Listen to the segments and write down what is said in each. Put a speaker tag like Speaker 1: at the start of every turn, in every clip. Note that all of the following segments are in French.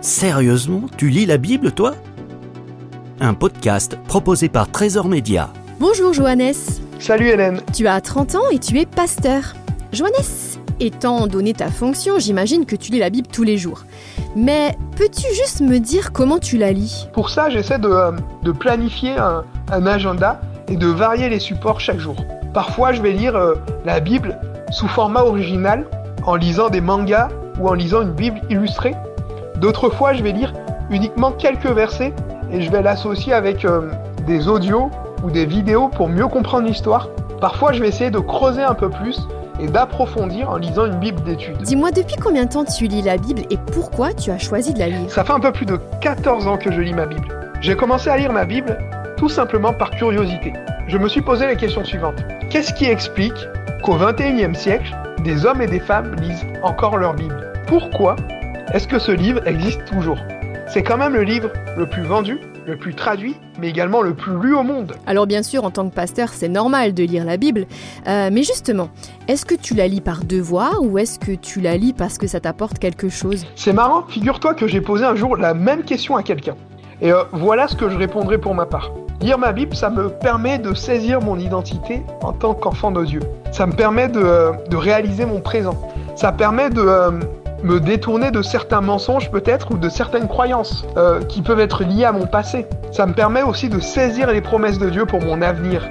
Speaker 1: Sérieusement, tu lis la Bible, toi? Un podcast proposé par Trésor Média.
Speaker 2: Bonjour Johannes.
Speaker 3: Salut Hélène.
Speaker 2: Tu as 30 ans et tu es pasteur. Johannes, étant donné ta fonction, j'imagine que tu lis la Bible tous les jours. Mais peux-tu juste me dire comment tu la lis?
Speaker 3: Pour ça, j'essaie de, euh, de planifier un, un agenda et de varier les supports chaque jour. Parfois, je vais lire euh, la Bible sous format original en lisant des mangas ou en lisant une Bible illustrée. D'autres fois, je vais lire uniquement quelques versets et je vais l'associer avec euh, des audios ou des vidéos pour mieux comprendre l'histoire. Parfois, je vais essayer de creuser un peu plus et d'approfondir en lisant une Bible d'études.
Speaker 2: Dis-moi depuis combien de temps tu lis la Bible et pourquoi tu as choisi de la lire?
Speaker 3: Ça fait un peu plus de 14 ans que je lis ma Bible. J'ai commencé à lire ma Bible tout simplement par curiosité. Je me suis posé la question suivante. Qu'est-ce qui explique qu'au XXIe siècle, des hommes et des femmes lisent encore leur Bible? Pourquoi est-ce que ce livre existe toujours? C'est quand même le livre le plus vendu, le plus traduit, mais également le plus lu au monde.
Speaker 2: Alors bien sûr, en tant que pasteur, c'est normal de lire la Bible. Euh, mais justement, est-ce que tu la lis par devoir ou est-ce que tu la lis parce que ça t'apporte quelque chose?
Speaker 3: C'est marrant, figure-toi que j'ai posé un jour la même question à quelqu'un. Et euh, voilà ce que je répondrai pour ma part. Lire ma Bible, ça me permet de saisir mon identité en tant qu'enfant de Dieu. Ça me permet de, euh, de réaliser mon présent. Ça permet de, me détourner de certains mensonges peut-être ou de certaines croyances euh, qui peuvent être liées à mon passé. Ça me permet aussi de saisir les promesses de Dieu pour mon avenir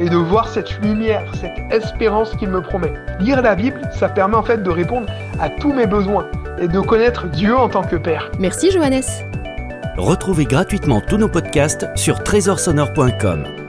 Speaker 3: et de voir cette lumière, cette espérance qu'il me promet. Lire la Bible, ça permet en fait de répondre à tous mes besoins et de connaître Dieu en tant que Père.
Speaker 2: Merci Johannes.
Speaker 1: Retrouvez gratuitement tous nos podcasts sur trésorsonore.com.